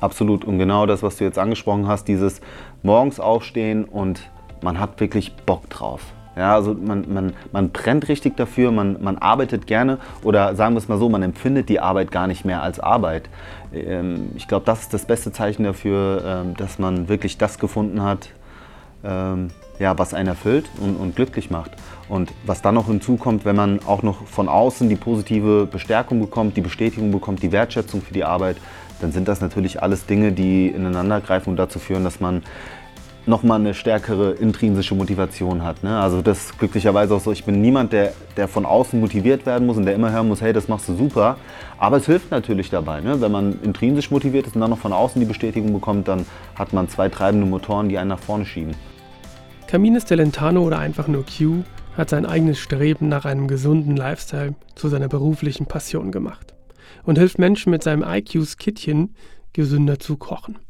Absolut. Und genau das, was du jetzt angesprochen hast, dieses morgens aufstehen und man hat wirklich Bock drauf. Ja, also man, man, man brennt richtig dafür, man, man arbeitet gerne oder sagen wir es mal so, man empfindet die Arbeit gar nicht mehr als Arbeit. Ähm, ich glaube, das ist das beste Zeichen dafür, ähm, dass man wirklich das gefunden hat, ähm, ja, was einen erfüllt und, und glücklich macht. Und was dann noch hinzukommt, wenn man auch noch von außen die positive Bestärkung bekommt, die Bestätigung bekommt, die Wertschätzung für die Arbeit, dann sind das natürlich alles Dinge, die ineinander greifen und dazu führen, dass man nochmal eine stärkere intrinsische Motivation hat. Ne? Also das ist glücklicherweise auch so, ich bin niemand, der, der von außen motiviert werden muss und der immer hören muss, hey, das machst du super. Aber es hilft natürlich dabei. Ne? Wenn man intrinsisch motiviert ist und dann noch von außen die Bestätigung bekommt, dann hat man zwei treibende Motoren, die einen nach vorne schieben. Camines Delentano oder einfach nur Q hat sein eigenes Streben nach einem gesunden Lifestyle zu seiner beruflichen Passion gemacht und hilft Menschen mit seinem IQs-Kittchen gesünder zu kochen.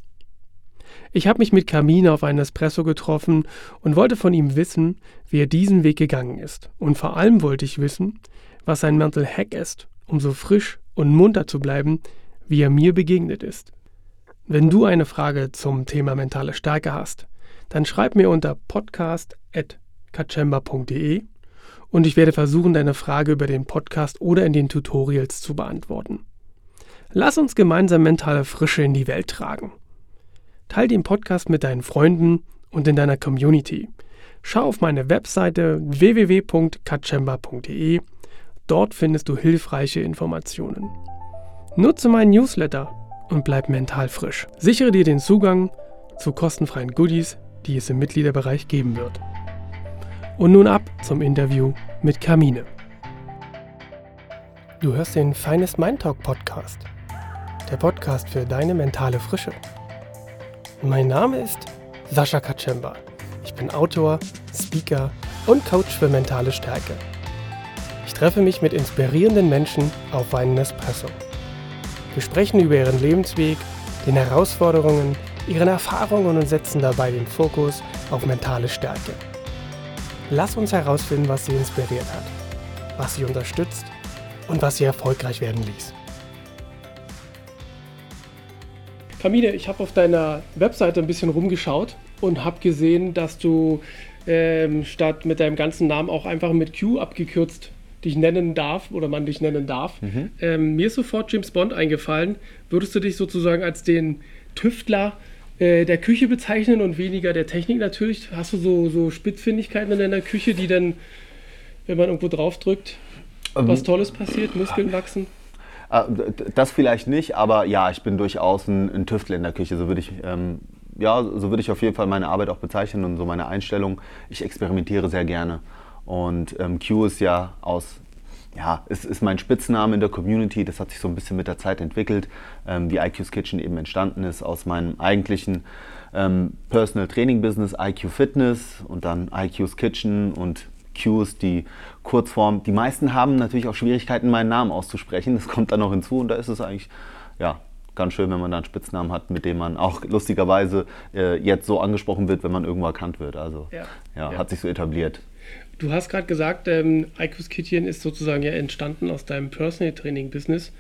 Ich habe mich mit Camine auf einen Espresso getroffen und wollte von ihm wissen, wie er diesen Weg gegangen ist. Und vor allem wollte ich wissen, was sein Mental Hack ist, um so frisch und munter zu bleiben, wie er mir begegnet ist. Wenn du eine Frage zum Thema mentale Stärke hast, dann schreib mir unter podcast.kachemba.de und ich werde versuchen, deine Frage über den Podcast oder in den Tutorials zu beantworten. Lass uns gemeinsam mentale Frische in die Welt tragen. Teil den Podcast mit deinen Freunden und in deiner Community. Schau auf meine Webseite www.katchemba.de. Dort findest du hilfreiche Informationen. Nutze meinen Newsletter und bleib mental frisch. Sichere dir den Zugang zu kostenfreien Goodies, die es im Mitgliederbereich geben wird. Und nun ab zum Interview mit Kamine. Du hörst den Finest Mind Talk Podcast, der Podcast für deine mentale Frische. Mein Name ist Sascha Kaczemba. Ich bin Autor, Speaker und Coach für mentale Stärke. Ich treffe mich mit inspirierenden Menschen auf einen Espresso. Wir sprechen über ihren Lebensweg, den Herausforderungen, ihren Erfahrungen und setzen dabei den Fokus auf mentale Stärke. Lass uns herausfinden, was sie inspiriert hat, was sie unterstützt und was sie erfolgreich werden ließ. Camille, ich habe auf deiner Webseite ein bisschen rumgeschaut und habe gesehen, dass du ähm, statt mit deinem ganzen Namen auch einfach mit Q abgekürzt dich nennen darf oder man dich nennen darf. Mhm. Ähm, mir ist sofort James Bond eingefallen. Würdest du dich sozusagen als den Tüftler äh, der Küche bezeichnen und weniger der Technik natürlich? Hast du so, so Spitzfindigkeiten in deiner Küche, die dann, wenn man irgendwo drauf drückt, ähm, was Tolles passiert, Muskeln wachsen? Äh, das vielleicht nicht, aber ja, ich bin durchaus ein, ein Tüftler in der Küche. So würde ich, ähm, ja, so würde ich auf jeden Fall meine Arbeit auch bezeichnen und so meine Einstellung. Ich experimentiere sehr gerne. Und ähm, Q ist ja aus, ja, ist, ist mein Spitzname in der Community. Das hat sich so ein bisschen mit der Zeit entwickelt, ähm, wie IQ's Kitchen eben entstanden ist aus meinem eigentlichen ähm, Personal Training Business, IQ Fitness und dann IQ's Kitchen und Qs, die Kurzform. Die meisten haben natürlich auch Schwierigkeiten, meinen Namen auszusprechen. Das kommt dann noch hinzu und da ist es eigentlich, ja, ganz schön, wenn man da einen Spitznamen hat, mit dem man auch lustigerweise äh, jetzt so angesprochen wird, wenn man irgendwo erkannt wird. Also ja, ja, ja. hat sich so etabliert. Du hast gerade gesagt, ähm, Ikus Kitchen ist sozusagen ja entstanden aus deinem Personal Training Business.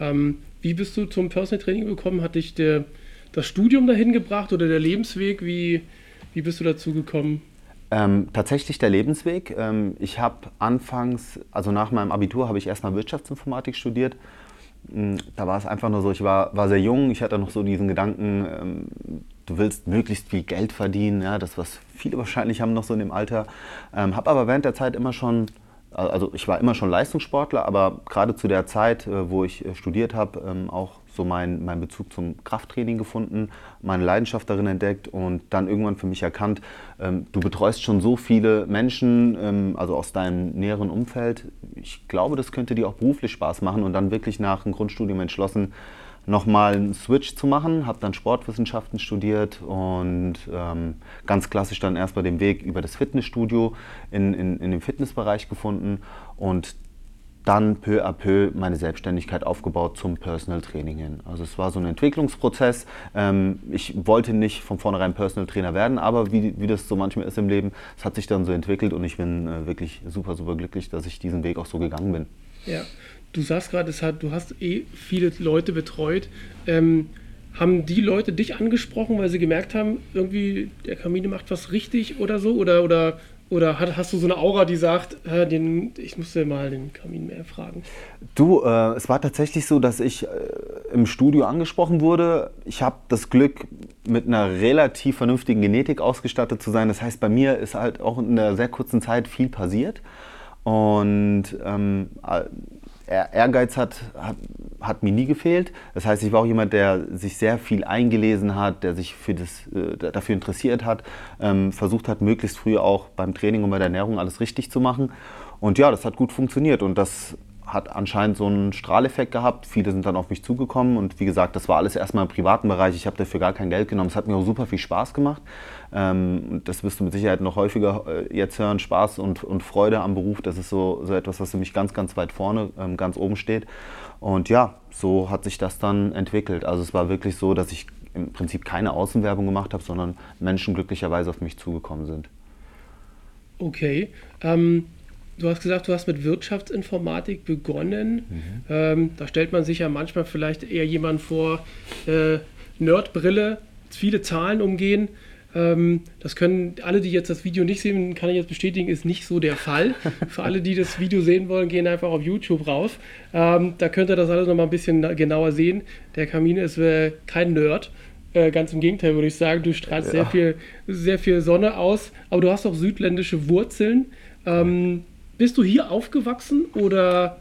Ähm, wie bist du zum Personal Training gekommen? Hat dich der, das Studium dahin gebracht oder der Lebensweg? Wie, wie bist du dazu gekommen? Ähm, tatsächlich der Lebensweg. Ähm, ich habe anfangs, also nach meinem Abitur, habe ich erstmal Wirtschaftsinformatik studiert. Mm, da war es einfach nur so, ich war, war sehr jung, ich hatte noch so diesen Gedanken, ähm, du willst möglichst viel Geld verdienen, ja, das, was viele wahrscheinlich haben noch so in dem Alter. Ähm, habe aber während der Zeit immer schon also ich war immer schon Leistungssportler, aber gerade zu der Zeit, äh, wo ich äh, studiert habe, ähm, auch so meinen mein Bezug zum Krafttraining gefunden, meine Leidenschaft darin entdeckt und dann irgendwann für mich erkannt, ähm, du betreust schon so viele Menschen, ähm, also aus deinem näheren Umfeld. Ich glaube, das könnte dir auch beruflich Spaß machen und dann wirklich nach einem Grundstudium entschlossen, nochmal einen Switch zu machen, habe dann Sportwissenschaften studiert und ähm, ganz klassisch dann erstmal den Weg über das Fitnessstudio in, in, in den Fitnessbereich gefunden und dann peu à peu meine Selbstständigkeit aufgebaut zum Personal Training hin. Also es war so ein Entwicklungsprozess. Ähm, ich wollte nicht von vornherein Personal Trainer werden, aber wie, wie das so manchmal ist im Leben, es hat sich dann so entwickelt und ich bin äh, wirklich super, super glücklich, dass ich diesen Weg auch so gegangen bin. Ja, du sagst gerade, du hast eh viele Leute betreut. Ähm, haben die Leute dich angesprochen, weil sie gemerkt haben, irgendwie der Kamine macht was richtig oder so? Oder, oder, oder hast du so eine Aura, die sagt, äh, den, ich musste mal den Kamin mehr fragen? Du, äh, es war tatsächlich so, dass ich äh, im Studio angesprochen wurde. Ich habe das Glück, mit einer relativ vernünftigen Genetik ausgestattet zu sein. Das heißt, bei mir ist halt auch in einer sehr kurzen Zeit viel passiert. Und ähm, Ehrgeiz hat, hat, hat, mir nie gefehlt. Das heißt, ich war auch jemand, der sich sehr viel eingelesen hat, der sich für das, äh, dafür interessiert hat, ähm, versucht hat, möglichst früh auch beim Training und bei der Ernährung alles richtig zu machen. Und ja, das hat gut funktioniert und das hat anscheinend so einen Strahleffekt gehabt. Viele sind dann auf mich zugekommen und wie gesagt, das war alles erstmal im privaten Bereich. Ich habe dafür gar kein Geld genommen. Es hat mir auch super viel Spaß gemacht. Ähm, das wirst du mit Sicherheit noch häufiger äh, jetzt hören. Spaß und, und Freude am Beruf, das ist so, so etwas, was für mich ganz, ganz weit vorne, ähm, ganz oben steht. Und ja, so hat sich das dann entwickelt. Also es war wirklich so, dass ich im Prinzip keine Außenwerbung gemacht habe, sondern Menschen glücklicherweise auf mich zugekommen sind. Okay. Ähm du hast gesagt, du hast mit Wirtschaftsinformatik begonnen. Mhm. Ähm, da stellt man sich ja manchmal vielleicht eher jemand vor, äh, Nerdbrille, viele Zahlen umgehen. Ähm, das können alle, die jetzt das Video nicht sehen, kann ich jetzt bestätigen, ist nicht so der Fall. Für alle, die das Video sehen wollen, gehen einfach auf YouTube rauf. Ähm, da könnt ihr das alles nochmal ein bisschen genauer sehen. Der Kamin ist äh, kein Nerd. Äh, ganz im Gegenteil, würde ich sagen. Du strahlst ja. sehr, viel, sehr viel Sonne aus, aber du hast auch südländische Wurzeln. Ähm, bist du hier aufgewachsen oder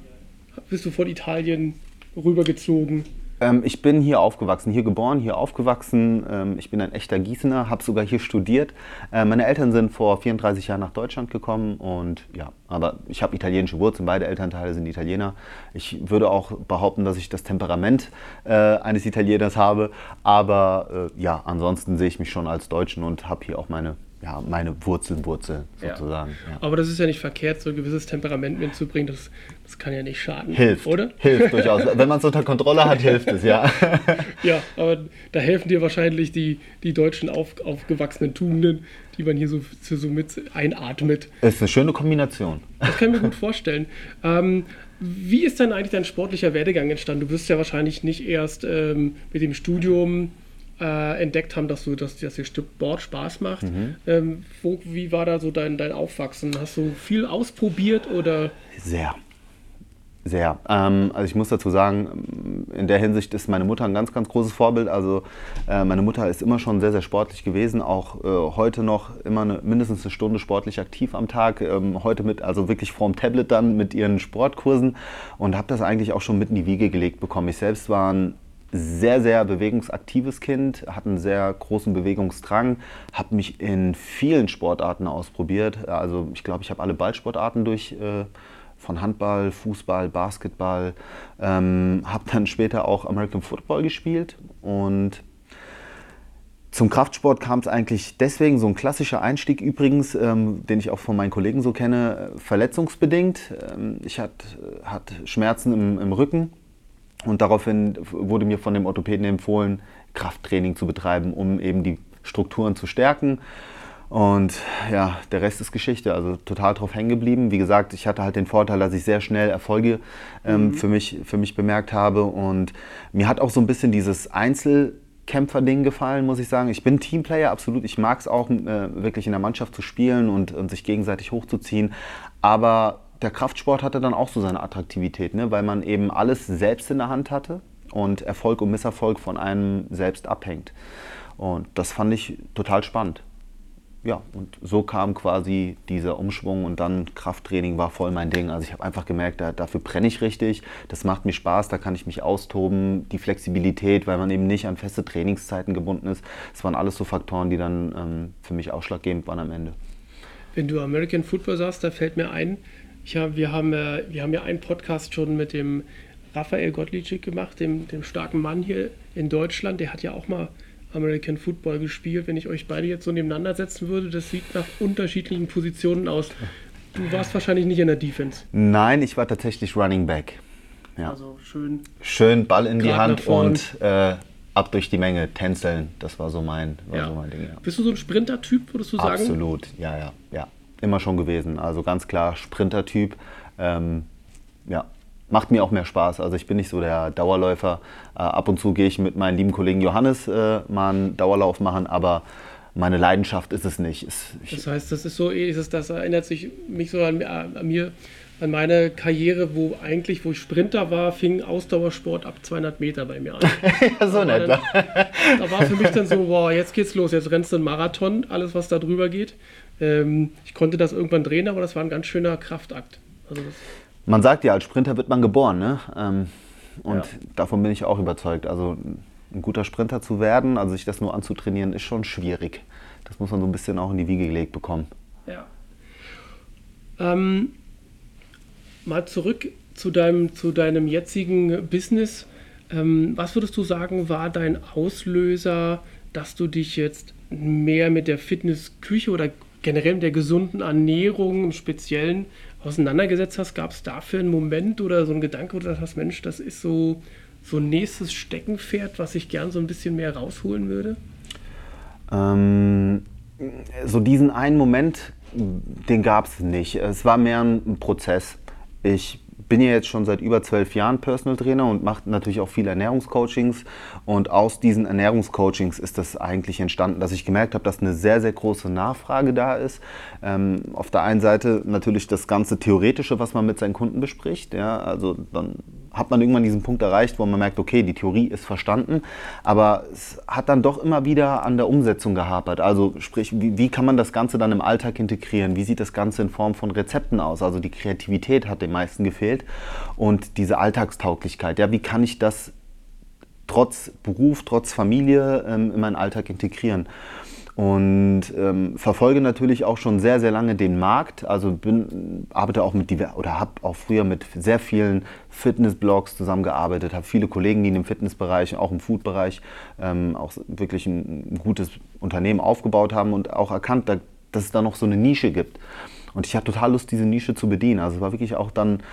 bist du von Italien rübergezogen? Ähm, ich bin hier aufgewachsen, hier geboren, hier aufgewachsen. Ähm, ich bin ein echter Gießener, habe sogar hier studiert. Äh, meine Eltern sind vor 34 Jahren nach Deutschland gekommen und ja, aber ich habe italienische Wurzeln, beide Elternteile sind Italiener. Ich würde auch behaupten, dass ich das Temperament äh, eines Italieners habe, aber äh, ja, ansonsten sehe ich mich schon als Deutschen und habe hier auch meine ja, meine Wurzeln, Wurzeln sozusagen. Ja. Ja. Aber das ist ja nicht verkehrt, so ein gewisses Temperament mitzubringen. Das, das kann ja nicht schaden. Hilft, oder? Hilft durchaus. Wenn man es unter Kontrolle hat, hilft es, ja. ja, aber da helfen dir wahrscheinlich die, die deutschen auf, aufgewachsenen Tugenden, die man hier so, so mit einatmet. Das ist eine schöne Kombination. Das kann ich mir gut vorstellen. Ähm, wie ist denn eigentlich dein sportlicher Werdegang entstanden? Du wirst ja wahrscheinlich nicht erst ähm, mit dem Studium äh, entdeckt haben, dass du dass, dass dir Sport Spaß macht. Mhm. Ähm, wo, wie war da so dein, dein Aufwachsen? Hast du viel ausprobiert oder? Sehr. Sehr. Ähm, also ich muss dazu sagen, in der Hinsicht ist meine Mutter ein ganz, ganz großes Vorbild. Also äh, meine Mutter ist immer schon sehr, sehr sportlich gewesen, auch äh, heute noch immer eine, mindestens eine Stunde sportlich aktiv am Tag. Ähm, heute mit, also wirklich vorm Tablet dann mit ihren Sportkursen und habe das eigentlich auch schon mit in die Wiege gelegt bekommen. Ich selbst war ein sehr, sehr bewegungsaktives Kind, hatte einen sehr großen Bewegungsdrang, habe mich in vielen Sportarten ausprobiert. Also ich glaube, ich habe alle Ballsportarten durch, äh, von Handball, Fußball, Basketball, ähm, habe dann später auch American Football gespielt und zum Kraftsport kam es eigentlich deswegen, so ein klassischer Einstieg übrigens, ähm, den ich auch von meinen Kollegen so kenne, verletzungsbedingt. Ähm, ich hatte hat Schmerzen im, im Rücken, und daraufhin wurde mir von dem Orthopäden empfohlen, Krafttraining zu betreiben, um eben die Strukturen zu stärken. Und ja, der Rest ist Geschichte. Also total drauf hängen geblieben. Wie gesagt, ich hatte halt den Vorteil, dass ich sehr schnell Erfolge ähm, mhm. für, mich, für mich bemerkt habe. Und mir hat auch so ein bisschen dieses Einzelkämpfer-Ding gefallen, muss ich sagen. Ich bin Teamplayer, absolut. Ich mag es auch, äh, wirklich in der Mannschaft zu spielen und, und sich gegenseitig hochzuziehen. Aber der Kraftsport hatte dann auch so seine Attraktivität, ne? weil man eben alles selbst in der Hand hatte und Erfolg und Misserfolg von einem selbst abhängt. Und das fand ich total spannend. Ja, und so kam quasi dieser Umschwung und dann Krafttraining war voll mein Ding. Also ich habe einfach gemerkt, da, dafür brenne ich richtig, das macht mir Spaß, da kann ich mich austoben, die Flexibilität, weil man eben nicht an feste Trainingszeiten gebunden ist. Das waren alles so Faktoren, die dann ähm, für mich ausschlaggebend waren am Ende. Wenn du American Football sagst, da fällt mir ein, hab, wir, haben, äh, wir haben ja einen Podcast schon mit dem Raphael Gottlieb gemacht, dem, dem starken Mann hier in Deutschland. Der hat ja auch mal American Football gespielt. Wenn ich euch beide jetzt so nebeneinander setzen würde, das sieht nach unterschiedlichen Positionen aus. Du warst wahrscheinlich nicht in der Defense. Nein, ich war tatsächlich Running Back. Ja. Also schön. Schön Ball in die Hand und äh, ab durch die Menge, tänzeln. Das war so mein, war ja. so mein Ding. Ja. Bist du so ein Sprinter-Typ, würdest du sagen? Absolut, ja, ja, ja immer schon gewesen. Also ganz klar Sprinter-Typ. Ähm, ja. macht mir auch mehr Spaß. Also ich bin nicht so der Dauerläufer. Äh, ab und zu gehe ich mit meinem lieben Kollegen Johannes äh, mal einen Dauerlauf machen, aber meine Leidenschaft ist es nicht. Es, das heißt, das ist so, ist es, das erinnert sich mich so an, an mir, an meine Karriere, wo eigentlich, wo ich Sprinter war, fing Ausdauersport ab 200 Meter bei mir an. ja, so nett. Dann, da war für mich dann so, wow, jetzt geht's los, jetzt rennst du einen Marathon, alles was da drüber geht. Ähm, ich konnte das irgendwann drehen, aber das war ein ganz schöner Kraftakt. Also man sagt ja, als Sprinter wird man geboren, ne? Ähm, und ja. davon bin ich auch überzeugt. Also ein guter Sprinter zu werden, also sich das nur anzutrainieren, ist schon schwierig. Das muss man so ein bisschen auch in die Wiege gelegt bekommen. Ja. Ähm, mal zurück zu deinem, zu deinem jetzigen Business. Ähm, was würdest du sagen, war dein Auslöser, dass du dich jetzt mehr mit der Fitnessküche oder generell mit der gesunden Ernährung im Speziellen auseinandergesetzt hast? Gab es dafür einen Moment oder so einen Gedanke, wo du gesagt hast, Mensch, das ist so, so ein nächstes Steckenpferd, was ich gern so ein bisschen mehr rausholen würde? Ähm, so diesen einen Moment, den gab es nicht. Es war mehr ein Prozess. Ich bin ja jetzt schon seit über zwölf Jahren Personal Trainer und mache natürlich auch viele Ernährungscoachings. Und aus diesen Ernährungscoachings ist das eigentlich entstanden, dass ich gemerkt habe, dass eine sehr, sehr große Nachfrage da ist. Ähm, auf der einen Seite natürlich das ganze Theoretische, was man mit seinen Kunden bespricht. Ja, also dann hat man irgendwann diesen Punkt erreicht, wo man merkt, okay, die Theorie ist verstanden, aber es hat dann doch immer wieder an der Umsetzung gehapert. Also sprich, wie, wie, kann man das Ganze dann im Alltag integrieren? Wie sieht das Ganze in Form von Rezepten aus? Also die Kreativität hat den meisten gefehlt und diese Alltagstauglichkeit. Ja, wie kann ich das trotz Beruf, trotz Familie ähm, in meinen Alltag integrieren? Und ähm, verfolge natürlich auch schon sehr, sehr lange den Markt. Also bin, arbeite auch mit oder habe auch früher mit sehr vielen Fitnessblogs zusammengearbeitet, habe viele Kollegen, die in dem Fitnessbereich, auch im Foodbereich ähm, auch wirklich ein, gutes Unternehmen aufgebaut haben und auch erkannt, dass es da noch so eine Nische gibt. Und ich hatte total Lust, diese Nische zu bedienen. Also es war wirklich auch dann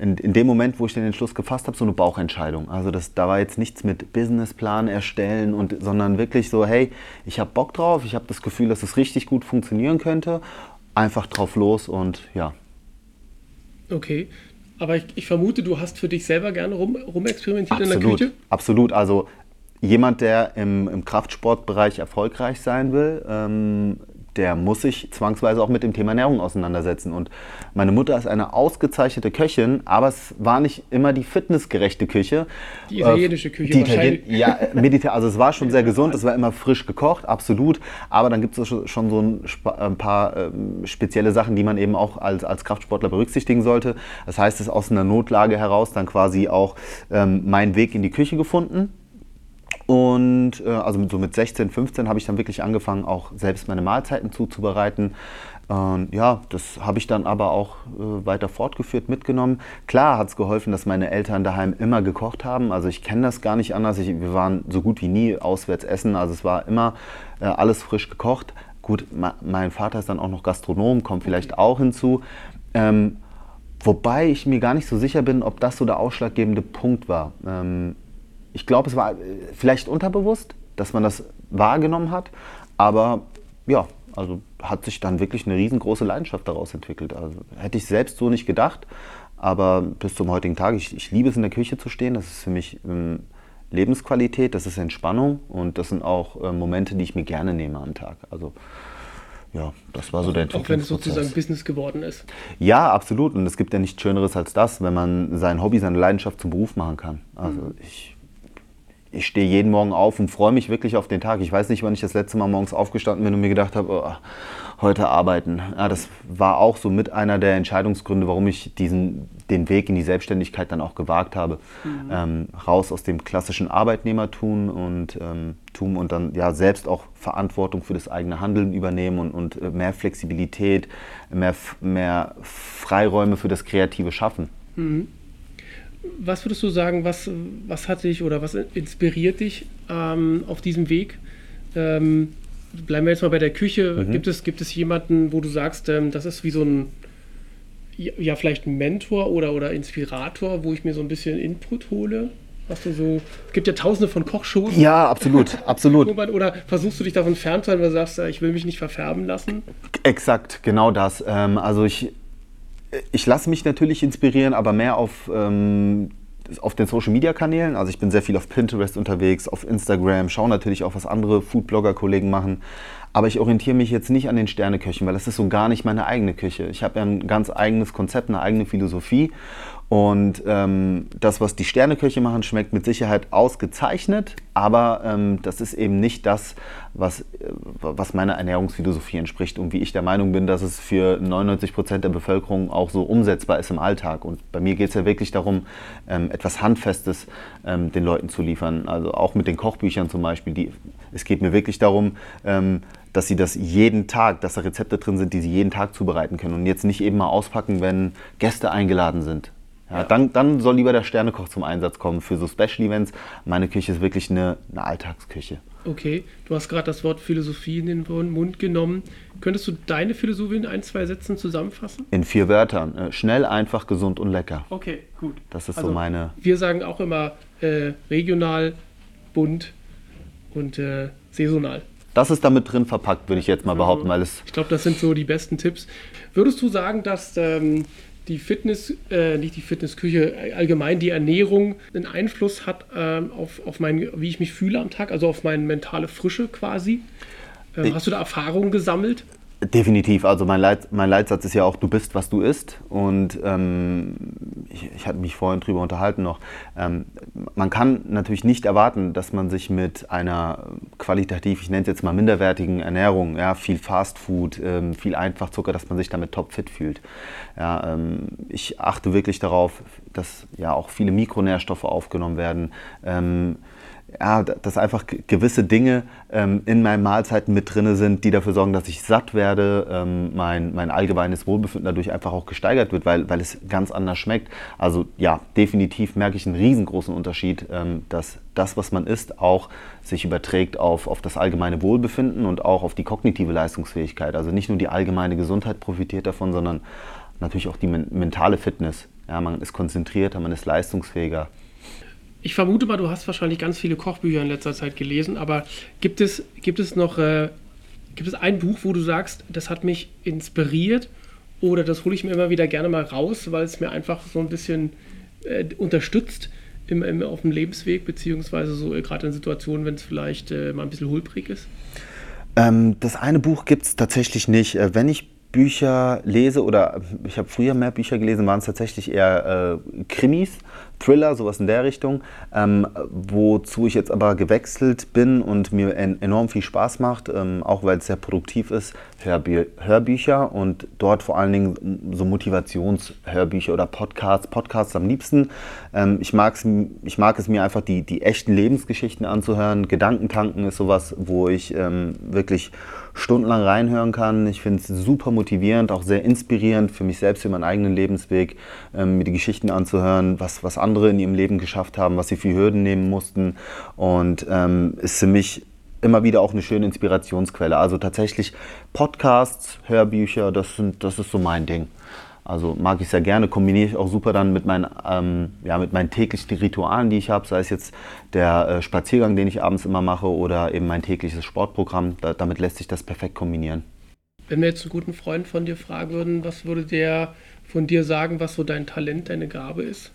in, in dem Moment, wo ich den Entschluss gefasst habe, so eine Bauchentscheidung. Also das, da war jetzt nichts mit Businessplan erstellen, und, sondern wirklich so, hey, ich habe Bock drauf, ich habe das Gefühl, dass es richtig gut funktionieren könnte. Einfach drauf los und ja. Okay, aber ich, ich vermute, du hast für dich selber gerne rum, rumexperimentiert absolut, in der Küche? Absolut, also jemand, der im, im Kraftsportbereich erfolgreich sein will, ähm, der muss sich zwangsweise auch mit dem Thema Ernährung auseinandersetzen. Und meine Mutter ist eine ausgezeichnete Köchin, aber es war nicht immer die fitnessgerechte Küche. Die italienische Küche die Italien Ja, Mediter also es war schon sehr gesund, es war immer frisch gekocht, absolut. Aber dann gibt es schon so ein, ein paar ähm, spezielle Sachen, die man eben auch als, als Kraftsportler berücksichtigen sollte. Das heißt, es ist aus einer Notlage heraus dann quasi auch ähm, meinen Weg in die Küche gefunden und äh, also so mit 16, 15 habe ich dann wirklich angefangen, auch selbst meine Mahlzeiten zuzubereiten. Und ja, das habe ich dann aber auch äh, weiter fortgeführt, mitgenommen. Klar hat es geholfen, dass meine Eltern daheim immer gekocht haben. Also ich kenne das gar nicht anders. Ich, wir waren so gut wie nie auswärts essen. Also es war immer äh, alles frisch gekocht. Gut, mein Vater ist dann auch noch Gastronom, kommt vielleicht auch hinzu. Ähm, wobei ich mir gar nicht so sicher bin, ob das so der ausschlaggebende Punkt war. Ähm, ich glaube, es war äh, vielleicht unterbewusst, dass man das wahrgenommen hat, aber ja, also hat sich dann wirklich eine riesengroße Leidenschaft daraus entwickelt. Also hätte ich selbst so nicht gedacht, aber bis zum heutigen Tag, ich, ich liebe es in der Küche zu stehen, das ist für mich ähm, Lebensqualität, das ist Entspannung und das sind auch äh, Momente, die ich mir gerne nehme am Tag. Also ja, das war so der Entwicklungsprozess. Auch wenn es sozusagen Business geworden ist. Ja, absolut. Und es gibt ja nichts Schöneres als das, wenn man sein Hobby, seine Leidenschaft zum Beruf machen kann. Also mhm. ich ich stehe jeden Morgen auf und freue mich wirklich auf den Tag. Ich weiß nicht, wann ich das letzte Mal morgens aufgestanden bin und mir gedacht habe, oh, heute arbeiten. Ja, das war auch so mit einer der Entscheidungsgründe, warum ich diesen, den Weg in die Selbstständigkeit dann auch gewagt habe. Mhm. Ähm, raus aus dem klassischen Arbeitnehmertum und, ähm, tun und dann ja selbst auch Verantwortung für das eigene Handeln übernehmen und, und äh, mehr Flexibilität, mehr, mehr Freiräume für das kreative Schaffen. Mhm was würdest du sagen, was, was hat dich oder was inspiriert dich ähm, auf diesem Weg? Ähm, bleiben wir jetzt mal bei der Küche. Mhm. Gibt, es, gibt es jemanden, wo du sagst, ähm, das ist wie so ein, ja, vielleicht ein Mentor oder, oder Inspirator, wo ich mir so ein bisschen Input hole? Hast du so, es gibt ja tausende von Kochshows. Ja, absolut, absolut. Oder versuchst du dich davon fernzuhalten, weil du sagst, ich will mich nicht verfärben lassen? Exakt, genau das. Ähm, also ich Ich lasse mich natürlich inspirieren, aber mehr auf, ähm, auf den Social Media Kanälen. Also ich bin sehr viel auf Pinterest unterwegs, auf Instagram, schaue natürlich auch, was andere Foodblogger-Kollegen machen. Aber ich orientiere mich jetzt nicht an den Sterneköchen, weil das ist so gar nicht meine eigene Küche. Ich habe ja ein ganz eigenes Konzept, eine eigene Philosophie. Und ähm, das, was die Sterneköche machen, schmeckt mit Sicherheit ausgezeichnet, aber ähm, das ist eben nicht das, was, äh, was meiner Ernährungsphilosophie entspricht und wie ich der Meinung bin, dass es für 99 Prozent der Bevölkerung auch so umsetzbar ist im Alltag. Und bei mir geht es ja wirklich darum, ähm, etwas Handfestes ähm, den Leuten zu liefern. Also auch mit den Kochbüchern zum Beispiel. Die, es geht mir wirklich darum, ähm, dass sie das jeden Tag, dass da Rezepte drin sind, die sie jeden Tag zubereiten können und jetzt nicht eben mal auspacken, wenn Gäste eingeladen sind. Ja, ja. Dann, dann soll lieber der Sternekoch zum Einsatz kommen für so Special Events. Meine Küche ist wirklich eine, eine Alltagsküche. Okay, du hast gerade das Wort Philosophie in den Mund genommen. Könntest du deine Philosophie in ein, zwei Sätzen zusammenfassen? In vier Wörtern. Äh, schnell, einfach, gesund und lecker. Okay, gut. Das ist also, so meine. Wir sagen auch immer äh, regional, bunt und äh, saisonal. Das ist damit drin verpackt, würde ich jetzt mal behaupten, weil es. Ich glaube, das sind so die besten Tipps. Würdest du sagen, dass ähm, die Fitness, äh, nicht die Fitnessküche, allgemein die Ernährung einen Einfluss hat ähm, auf, auf mein, wie ich mich fühle am Tag, also auf meine mentale Frische quasi. Ähm, hast du da Erfahrungen gesammelt? Definitiv. Also mein, Leit, mein Leitsatz ist ja auch, du bist, was du isst. Und ähm, ich, ich hatte mich vorhin drüber unterhalten noch. Ähm, man kann natürlich nicht erwarten, dass man sich mit einer qualitativ, ich nenne es jetzt mal minderwertigen Ernährung, ja, viel Fastfood, ähm, viel Einfachzucker, dass man sich damit topfit fühlt. Ja, ähm, ich achte wirklich darauf, dass ja auch viele Mikronährstoffe aufgenommen werden ähm, ja, dass einfach gewisse Dinge ähm, in meinen Mahlzeiten mit drin sind, die dafür sorgen, dass ich satt werde, ähm, mein, mein allgemeines Wohlbefinden dadurch einfach auch gesteigert wird, weil, weil es ganz anders schmeckt. Also ja, definitiv merke ich einen riesengroßen Unterschied, ähm, dass das, was man isst, auch sich überträgt auf, auf das allgemeine Wohlbefinden und auch auf die kognitive Leistungsfähigkeit. Also nicht nur die allgemeine Gesundheit profitiert davon, sondern natürlich auch die men mentale Fitness. Ja, man ist konzentrierter, man ist leistungsfähiger. Ich vermute mal, du hast wahrscheinlich ganz viele Kochbücher in letzter Zeit gelesen, aber gibt es, gibt es noch äh, gibt es ein Buch, wo du sagst, das hat mich inspiriert oder das hole ich mir immer wieder gerne mal raus, weil es mir einfach so ein bisschen äh, unterstützt im, im, auf dem Lebensweg, beziehungsweise so äh, gerade in Situationen, wenn es vielleicht äh, mal ein bisschen holprig ist? Ähm, das eine Buch gibt es tatsächlich nicht. Äh, wenn ich Bücher lese oder ich habe früher mehr Bücher gelesen, waren es tatsächlich eher äh, Krimis Thriller, sowas in der Richtung, ähm, wozu ich jetzt aber gewechselt bin und mir en enorm viel Spaß macht, ähm, auch weil es sehr produktiv ist, Hörbü Hörbücher und dort vor allen Dingen so Motivationshörbücher oder Podcasts, Podcasts am liebsten. Ähm, ich, mag's, ich mag es mir einfach, die, die echten Lebensgeschichten anzuhören. Gedankentanken ist sowas, wo ich ähm, wirklich stundenlang reinhören kann. Ich finde es super motivierend, auch sehr inspirierend für mich selbst, für meinen eigenen Lebensweg, ähm, mir die Geschichten anzuhören, was, was andere in ihrem Leben geschafft haben, was sie für Hürden nehmen mussten. Und ähm, ist für mich immer wieder auch eine schöne Inspirationsquelle. Also tatsächlich Podcasts, Hörbücher, das, sind, das ist so mein Ding. Also mag ich sehr gerne, kombiniere ich auch super dann mit meinen, ähm, ja, mit meinen täglichen Ritualen, die ich habe, sei es jetzt der äh, Spaziergang, den ich abends immer mache oder eben mein tägliches Sportprogramm. Da, damit lässt sich das perfekt kombinieren. Wenn wir jetzt einen guten Freund von dir fragen würden, was würde der von dir sagen, was so dein Talent, deine Gabe ist?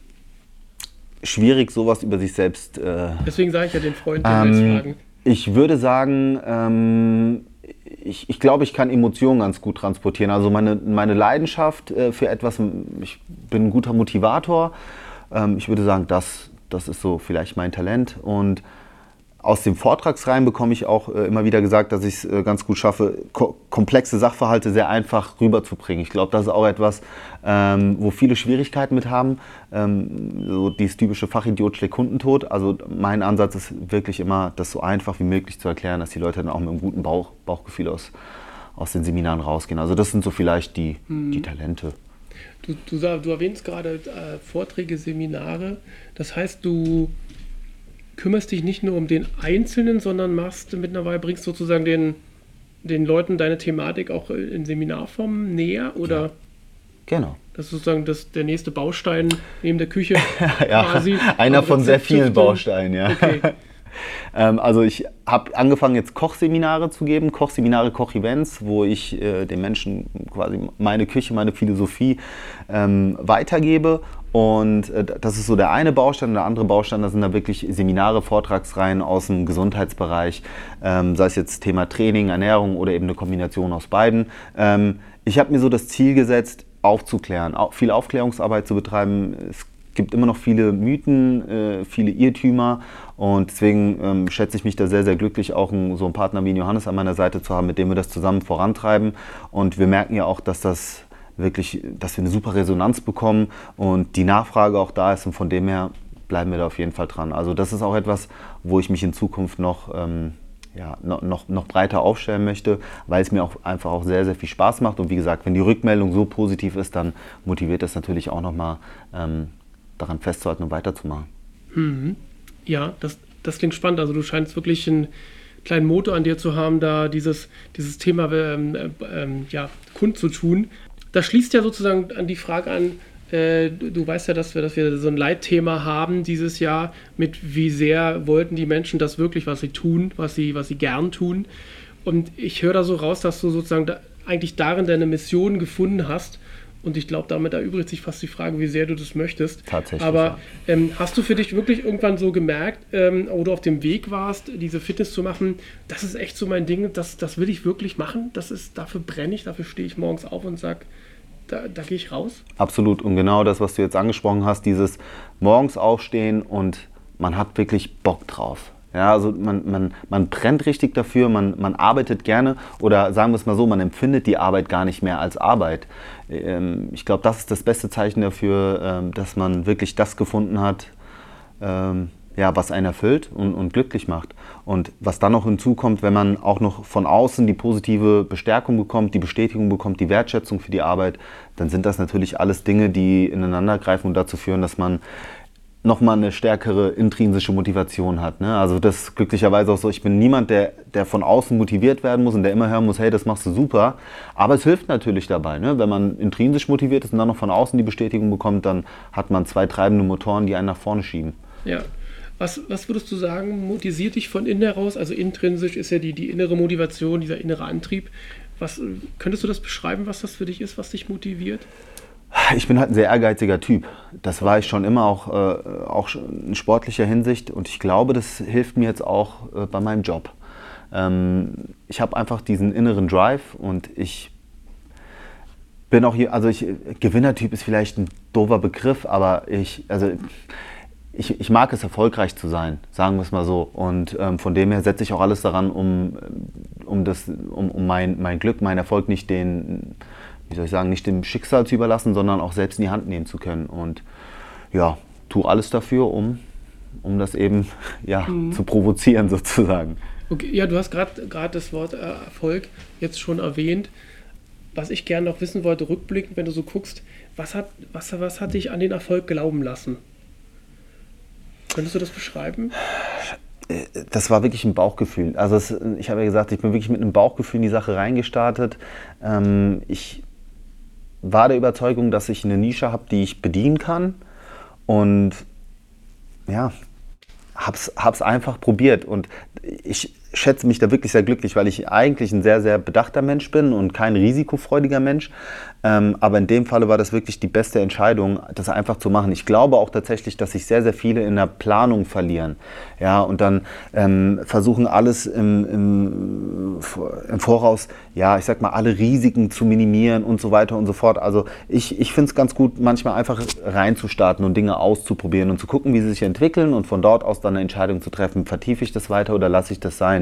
Schwierig, sowas über sich selbst. Äh, Deswegen sage ich ja den Freund, den ähm, wir fragen. Ich würde sagen, ähm, ich, ich glaube, ich kann Emotionen ganz gut transportieren. Also meine, meine Leidenschaft äh, für etwas, ich bin ein guter Motivator. Ähm, ich würde sagen, das, das ist so vielleicht mein Talent. Und aus dem Vortragsreihen bekomme ich auch äh, immer wieder gesagt, dass ich es äh, ganz gut schaffe, ko komplexe Sachverhalte sehr einfach rüberzubringen. Ich glaube, das ist auch etwas, ähm, wo viele Schwierigkeiten mit haben. Ähm, so dieses typische Fachidiot schlägt Kundentod. Also mein Ansatz ist wirklich immer, das so einfach wie möglich zu erklären, dass die Leute dann auch mit einem guten Bauch, Bauchgefühl aus, aus den Seminaren rausgehen. Also das sind so vielleicht die, mhm. die Talente. Du, du, du erwähnst gerade äh, Vorträge, Seminare. Das heißt, du kümmerst dich nicht nur um den Einzelnen, sondern machst mittlerweile, bringst sozusagen den, den Leuten deine Thematik auch in Seminarform näher oder? Ja. Genau. Das ist sozusagen das, der nächste Baustein neben der Küche ja, quasi. Einer von sehr vielen Bausteinen, ja. Okay. ähm, also ich habe angefangen jetzt Kochseminare zu geben, Kochseminare, Kochevents, wo ich äh, den Menschen quasi meine Küche, meine Philosophie ähm, weitergebe. Und äh, das ist so der eine Baustein. Der andere Baustein, das sind da wirklich Seminare, Vortragsreihen aus dem Gesundheitsbereich, ähm, sei es jetzt Thema Training, Ernährung oder eben eine Kombination aus beiden. Ähm, ich habe mir so das Ziel gesetzt, aufzuklären, viel Aufklärungsarbeit zu betreiben. Es gibt immer noch viele Mythen, äh, viele Irrtümer und deswegen ähm, schätze ich mich da sehr, sehr glücklich, auch ein, so einen Partner wie Johannes an meiner Seite zu haben, mit dem wir das zusammen vorantreiben. Und wir merken ja auch, dass das wirklich, dass wir eine super Resonanz bekommen und die Nachfrage auch da ist und von dem her bleiben wir da auf jeden Fall dran. Also das ist auch etwas, wo ich mich in Zukunft noch ähm, ja, noch, noch breiter aufstellen möchte, weil es mir auch einfach auch sehr, sehr viel Spaß macht. Und wie gesagt, wenn die Rückmeldung so positiv ist, dann motiviert das natürlich auch nochmal ähm, daran festzuhalten und weiterzumachen. Mhm. Ja, das, das klingt spannend. Also du scheinst wirklich einen kleinen Motor an dir zu haben, da dieses, dieses Thema ähm, äh, ähm, ja, kundzutun. Das schließt ja sozusagen an die Frage an, äh, du weißt ja, dass wir, dass wir so ein Leitthema haben dieses Jahr mit wie sehr wollten die Menschen das wirklich, was sie tun, was sie, was sie gern tun. Und ich höre da so raus, dass du sozusagen da eigentlich darin deine Mission gefunden hast. Und ich glaube, damit erübrigt sich fast die Frage, wie sehr du das möchtest. Tatsächlich. Aber ähm, hast du für dich wirklich irgendwann so gemerkt, ähm, wo du auf dem Weg warst, diese Fitness zu machen, das ist echt so mein Ding, das, das will ich wirklich machen, das ist, dafür brenne ich, dafür stehe ich morgens auf und sage, da, da gehe ich raus. Absolut. Und genau das, was du jetzt angesprochen hast, dieses morgens aufstehen und man hat wirklich Bock drauf. Ja, also man, man, man brennt richtig dafür, man, man arbeitet gerne oder sagen wir es mal so, man empfindet die Arbeit gar nicht mehr als Arbeit. Ähm, ich glaube, das ist das beste Zeichen dafür, ähm, dass man wirklich das gefunden hat, ähm, ja, was einen erfüllt und, und glücklich macht. Und was dann noch hinzukommt, wenn man auch noch von außen die positive Bestärkung bekommt, die Bestätigung bekommt, die Wertschätzung für die Arbeit, dann sind das natürlich alles Dinge, die ineinander greifen und dazu führen, dass man nochmal eine stärkere intrinsische Motivation hat. Ne? Also das ist glücklicherweise auch so, ich bin niemand, der, der von außen motiviert werden muss und der immer hören muss, hey, das machst du super. Aber es hilft natürlich dabei. Ne? Wenn man intrinsisch motiviert ist und dann noch von außen die Bestätigung bekommt, dann hat man zwei treibende Motoren, die einen nach vorne schieben. Ja, was, was würdest du sagen, motiviert dich von innen heraus? Also intrinsisch ist ja die, die innere Motivation, dieser innere Antrieb. Was, könntest du das beschreiben, was das für dich ist, was dich motiviert? Ich bin halt ein sehr ehrgeiziger Typ. Das war ich schon immer, auch, äh, auch in sportlicher Hinsicht. Und ich glaube, das hilft mir jetzt auch äh, bei meinem Job. Ähm, ich habe einfach diesen inneren Drive und ich bin auch hier, also ich, Gewinnertyp ist vielleicht ein doofer Begriff, aber ich, also ich, ich mag es, erfolgreich zu sein, sagen wir es mal so. Und ähm, von dem her setze ich auch alles daran, um, um, das, um, um mein, mein Glück, meinen Erfolg nicht den, wie soll ich sagen, nicht dem Schicksal zu überlassen, sondern auch selbst in die Hand nehmen zu können. Und ja, tue alles dafür, um, um das eben ja, mhm. zu provozieren sozusagen. Okay, ja, du hast gerade das Wort äh, Erfolg jetzt schon erwähnt. Was ich gerne noch wissen wollte, rückblickend, wenn du so guckst, was hat, was, was hat dich an den Erfolg glauben lassen? Könntest du das beschreiben? Das war wirklich ein Bauchgefühl. Also es, ich habe ja gesagt, ich bin wirklich mit einem Bauchgefühl in die Sache reingestartet. Ähm, ich war der Überzeugung, dass ich eine Nische habe, die ich bedienen kann. Und ja, hab's, hab's einfach probiert. Und ich schätze mich da wirklich sehr glücklich, weil ich eigentlich ein sehr, sehr bedachter Mensch bin und kein risikofreudiger Mensch. Ähm, aber in dem Falle war das wirklich die beste Entscheidung, das einfach zu machen. Ich glaube auch tatsächlich, dass sich sehr, sehr viele in der Planung verlieren. Ja, und dann ähm, versuchen alles im, im, im, Voraus, ja, ich sag mal, alle Risiken zu minimieren und so weiter und so fort. Also ich, ich finde es ganz gut, manchmal einfach reinzustarten und Dinge auszuprobieren und zu gucken, wie sie sich entwickeln und von dort aus dann eine Entscheidung zu treffen, vertiefe ich das weiter oder lasse ich das sein.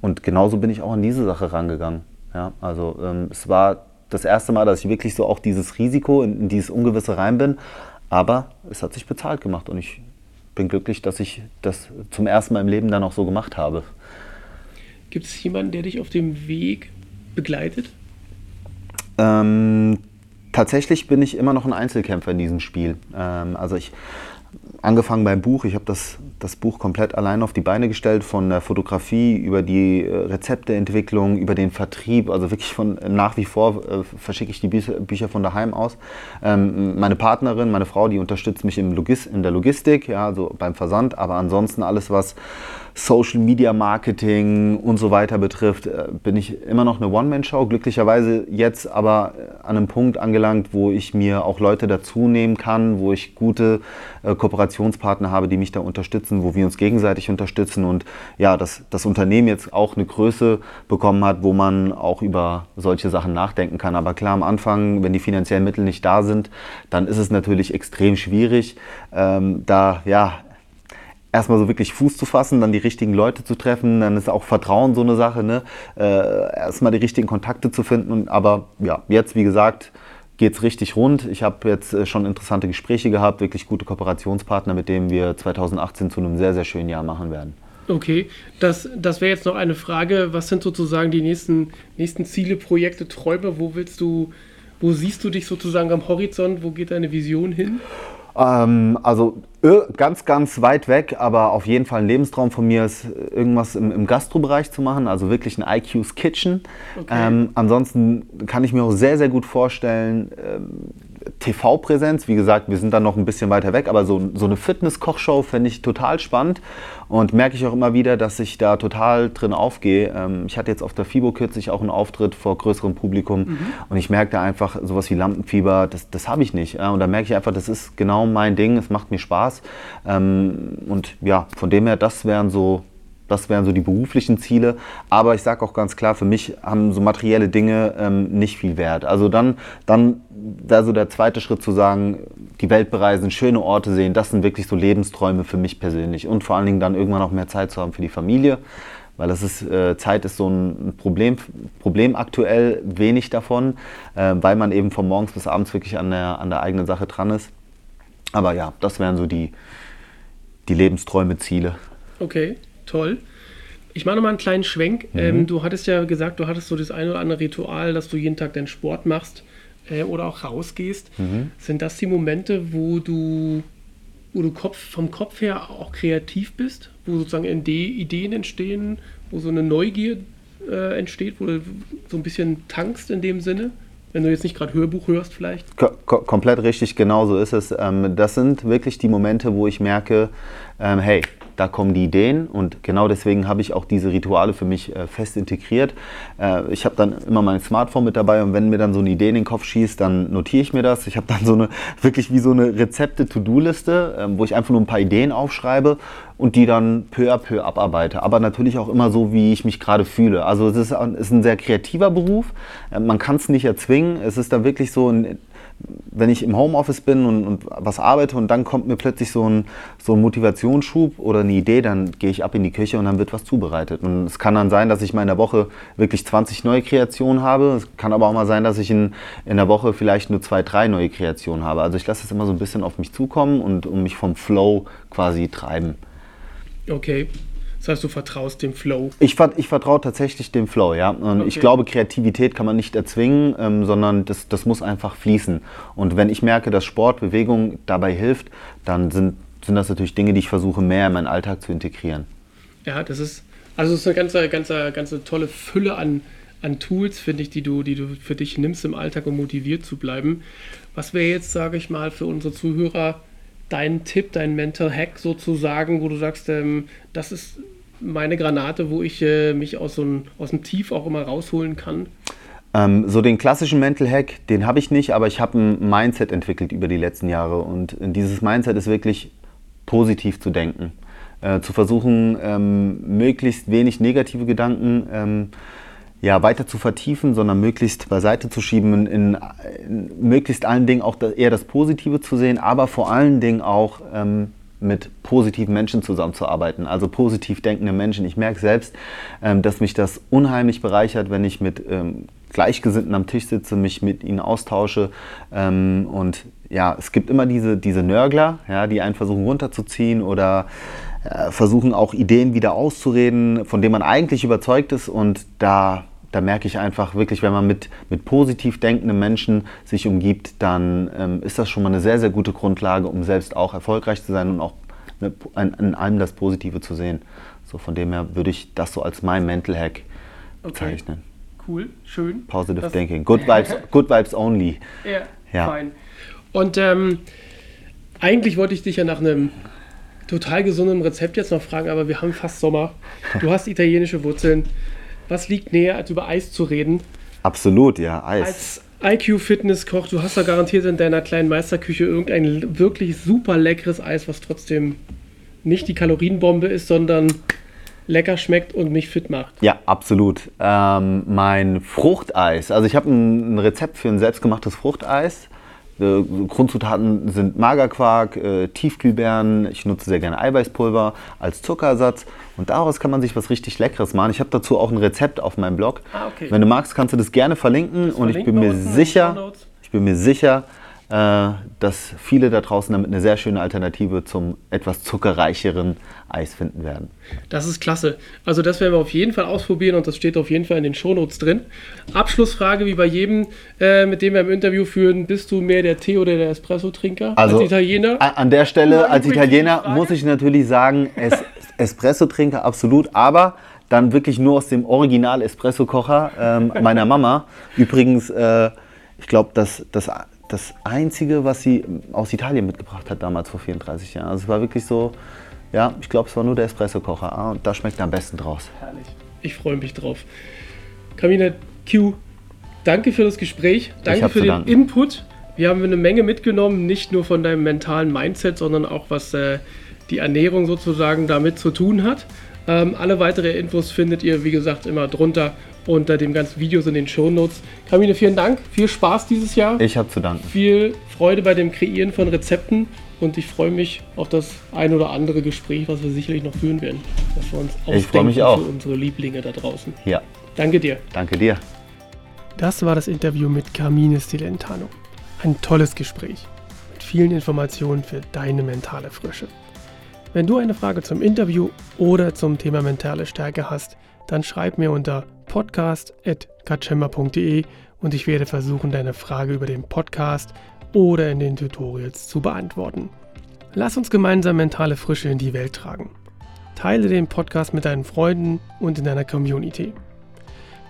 Und genauso bin ich auch an diese Sache rangegangen. Ja, also ähm, es war das erste Mal, dass ich wirklich so auch dieses Risiko in, in dieses Ungewisse rein bin. Aber es hat sich bezahlt gemacht und ich bin glücklich, dass ich das zum ersten Mal im Leben dann auch so gemacht habe. Gibt es jemanden, der dich auf dem Weg begleitet? Ähm, tatsächlich bin ich immer noch ein Einzelkämpfer in diesem Spiel. Ähm, also ich angefangen beim Buch. Ich habe das, das Buch komplett allein auf die Beine gestellt, von der Fotografie über die äh, Rezepteentwicklung, über den Vertrieb. Also wirklich von nach wie vor äh, verschicke ich die Bücher, Bücher von daheim aus. Ähm, meine Partnerin, meine Frau, die unterstützt mich im Logis in der Logistik, ja, also beim Versand. Aber ansonsten alles, was Social Media Marketing und so weiter betrifft, äh, bin ich immer noch eine One-Man-Show. Glücklicherweise jetzt aber äh, an einem Punkt angelangt, wo ich mir auch Leute dazu nehmen kann, wo ich gute äh, Kooperationspartner habe, die mich da unterstützen, wo wir uns gegenseitig unterstützen und ja, dass das Unternehmen jetzt auch eine Größe bekommen hat, wo man auch über solche Sachen nachdenken kann. Aber klar, am Anfang, wenn die finanziellen Mittel nicht da sind, dann ist es natürlich extrem schwierig, ähm, da ja erstmal so wirklich Fuß zu fassen, dann die richtigen Leute zu treffen, dann ist auch Vertrauen so eine Sache, ne? Äh, erstmal die richtigen Kontakte zu finden. Aber ja, jetzt, wie gesagt, geht es richtig rund. Ich habe jetzt äh, schon interessante Gespräche gehabt, wirklich gute Kooperationspartner, mit denen wir 2018 zu einem sehr, sehr schönen Jahr machen werden. Okay, das, das wäre jetzt noch eine Frage. Was sind sozusagen die nächsten, nächsten Ziele, Projekte, Träume? Wo willst du, wo siehst du dich sozusagen am Horizont? Wo geht deine Vision hin? Ähm, also ganz, ganz weit weg, aber auf jeden Fall ein Lebenstraum von mir ist, irgendwas im, im Gastrobereich zu machen, also wirklich ein IQ's Kitchen. Okay. Ähm, ansonsten kann ich mir auch sehr, sehr gut vorstellen, ähm, TV-Präsenz. Wie gesagt, wir sind dann noch ein bisschen weiter weg, aber so, so eine Fitness-Kochshow fände ich total spannend und merke ich auch immer wieder, dass ich da total drin aufgehe. Ähm, ich hatte jetzt auf der FIBO kürzlich auch einen Auftritt vor größerem Publikum mhm. und ich merke da einfach sowas wie Lampenfieber, das, das habe ich nicht. Und da merke ich einfach, das ist genau mein Ding, es macht mir Spaß. Ähm, und ja, von dem her, das wären so das wären so die beruflichen Ziele. Aber ich sage auch ganz klar, für mich haben so materielle Dinge ähm, nicht viel Wert. Also dann, dann wäre so der zweite Schritt zu sagen, die Welt bereisen, schöne Orte sehen. Das sind wirklich so Lebensträume für mich persönlich. Und vor allen Dingen dann irgendwann auch mehr Zeit zu haben für die Familie. Weil das ist, äh, Zeit ist so ein Problem, Problem aktuell, wenig davon, äh, weil man eben von morgens bis abends wirklich an der, an der eigenen Sache dran ist. Aber ja, das wären so die, die Lebensträume, Ziele. Okay toll. Ich mache nochmal einen kleinen Schwenk. Mhm. Ähm, du hattest ja gesagt, du hattest so das eine oder andere Ritual, dass du jeden Tag deinen Sport machst äh, oder auch rausgehst. Mhm. Sind das die Momente, wo du, wo du Kopf, vom Kopf her auch kreativ bist, wo sozusagen Ideen entstehen, wo so eine Neugier äh, entsteht, wo du so ein bisschen tankst in dem Sinne? Wenn du jetzt nicht gerade Hörbuch hörst, vielleicht? Ko komplett richtig, genau so ist es. Ähm, das sind wirklich die Momente, wo ich merke, ähm, hey, da kommen die Ideen und genau deswegen habe ich auch diese Rituale für mich äh, fest integriert. Äh, ich habe dann immer mein Smartphone mit dabei und wenn mir dann so eine Idee in den Kopf schießt, dann notiere ich mir das. Ich habe dann so eine, wirklich wie so eine Rezepte-To-Do-Liste, äh, wo ich einfach nur ein paar Ideen aufschreibe und die dann peu à peu abarbeite. Aber natürlich auch immer so, wie ich mich gerade fühle. Also es ist, ist ein sehr kreativer Beruf. Äh, man kann es nicht erzwingen. Es ist dann wirklich so ein wenn ich im Homeoffice bin und, und, was arbeite und dann kommt mir plötzlich so ein, so ein Motivationsschub oder eine Idee, dann gehe ich ab in die Küche und dann wird was zubereitet. Und es kann dann sein, dass ich mal in der Woche wirklich 20 neue Kreationen habe. Es kann aber auch mal sein, dass ich in, in der Woche vielleicht nur zwei, drei neue Kreationen habe. Also ich lasse es immer so ein bisschen auf mich zukommen und um mich vom Flow quasi treiben. Okay. Das heißt, du vertraust dem Flow? Ich, ich vertraue tatsächlich dem Flow, ja. Und okay. ich glaube, Kreativität kann man nicht erzwingen, ähm, sondern das, das muss einfach fließen. Und wenn ich merke, dass Sport, Bewegung dabei hilft, dann sind, sind das natürlich Dinge, die ich versuche, mehr in meinen Alltag zu integrieren. Ja, das ist, also es ist eine ganze, ganze, ganze tolle Fülle an, an Tools, finde ich, die du, die du für dich nimmst im Alltag, um motiviert zu bleiben. Was wäre jetzt, sage ich mal, für unsere Zuhörer dein Tipp, dein Mental Hack sozusagen, wo du sagst, ähm, das ist meine Granate, wo ich äh, mich aus, so ein, aus dem Tief auch immer rausholen kann? Ähm, so den klassischen Mental Hack, den habe ich nicht, aber ich habe ein Mindset entwickelt über die letzten Jahre und dieses Mindset ist wirklich positiv zu denken. Äh, zu versuchen, ähm, möglichst wenig negative Gedanken ähm, ja, weiter zu vertiefen, sondern möglichst beiseite zu schieben, in, in möglichst allen Dingen auch eher das Positive zu sehen, aber vor allen Dingen auch ähm, mit positiven Menschen zusammenzuarbeiten, also positiv denkende Menschen. Ich merke selbst, ähm, dass mich das unheimlich bereichert, wenn ich mit ähm, Gleichgesinnten am Tisch sitze, mich mit ihnen austausche. Ähm, und ja, es gibt immer diese, diese Nörgler, ja, die einen versuchen runterzuziehen oder äh, versuchen auch Ideen wieder auszureden, von denen man eigentlich überzeugt ist. Und da da merke ich einfach wirklich, wenn man mit, mit positiv denkenden Menschen sich umgibt, dann ähm, ist das schon mal eine sehr, sehr gute Grundlage, um selbst auch erfolgreich zu sein und auch ne, in, in allem das Positive zu sehen. So von dem her würde ich das so als mein Mental Hack bezeichnen. Okay. Cool, schön. Positive das Thinking. Good vibes, good vibes only. Ja, ja. fein. Und ähm, eigentlich wollte ich dich ja nach einem total gesundem Rezept jetzt noch fragen, aber wir haben fast Sommer. Du hast italienische Wurzeln. Was liegt näher, als über Eis zu reden? Absolut, ja, Eis. Als IQ-Fitnesskoch, du hast da garantiert in deiner kleinen Meisterküche irgendein wirklich super leckeres Eis, was trotzdem nicht die Kalorienbombe ist, sondern lecker schmeckt und mich fit macht. Ja, absolut. Ähm, mein Fruchteis. Also ich habe ein, ein Rezept für ein selbstgemachtes Fruchteis. Äh, Grundzutaten sind Magerquark, äh, Tiefkühlbeeren. Ich nutze sehr gerne Eiweißpulver als Zuckerersatz. Und daraus kann man sich was richtig Leckeres machen. Ich habe dazu auch ein Rezept auf meinem Blog. Ah, okay. Wenn du magst, kannst du das gerne verlinken. Das und ich bin mir sicher, ich bin mir sicher, äh, dass viele da draußen damit eine sehr schöne Alternative zum etwas zuckerreicheren Eis finden werden. Das ist klasse. Also das werden wir auf jeden Fall ausprobieren und das steht auf jeden Fall in den Shownotes drin. Abschlussfrage wie bei jedem, äh, mit dem wir im Interview führen, bist du mehr der Tee- oder der Espresso-Trinker Also als Italiener? An der Stelle als Italiener muss ich natürlich sagen, es, Espresso-Trinker absolut, aber dann wirklich nur aus dem Original Espresso-Kocher ähm, meiner Mama. Übrigens, äh, ich glaube, das, das, das Einzige, was sie aus Italien mitgebracht hat damals vor 34 Jahren. Also es war wirklich so, ja, ich glaube, es war nur der Espresso-Kocher ah, und da schmeckt er am besten draus. Herrlich. Ich freue mich drauf. Kamina Q, danke für das Gespräch. Danke für den danken. Input. Wir haben eine Menge mitgenommen, nicht nur von deinem mentalen Mindset, sondern auch was äh, die Ernährung sozusagen damit zu tun hat. Ähm, alle weitere Infos findet ihr, wie gesagt, immer drunter unter dem ganzen Videos in den Shownotes. Kamine, vielen Dank. Viel Spaß dieses Jahr. Ich habe zu danken. viel Freude bei dem Kreieren von Rezepten und ich freue mich auf das ein oder andere Gespräch, was wir sicherlich noch führen werden. Was wir uns Ich freue mich ausdenken auch. für unsere Lieblinge da draußen. Ja, Danke dir. danke dir. Das war das Interview mit Carmine Stilentano. Ein tolles Gespräch mit vielen Informationen für deine mentale Frische. Wenn du eine Frage zum Interview oder zum Thema mentale Stärke hast, dann schreib mir unter podcast.katschemba.de und ich werde versuchen, deine Frage über den Podcast oder in den Tutorials zu beantworten. Lass uns gemeinsam mentale Frische in die Welt tragen. Teile den Podcast mit deinen Freunden und in deiner Community.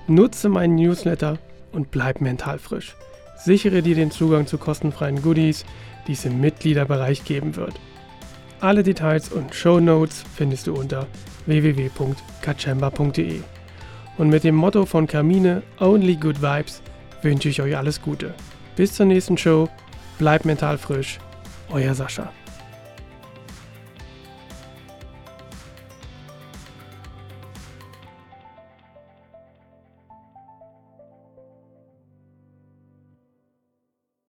Nutze meinen Newsletter und bleib mental frisch. Sichere dir den Zugang zu kostenfreien Goodies, die es im Mitgliederbereich geben wird. Alle Details und Show Notes findest du unter www.kachemba.de. Und mit dem Motto von Carmine Only Good Vibes wünsche ich euch alles Gute. Bis zur nächsten Show, bleibt mental frisch, euer Sascha.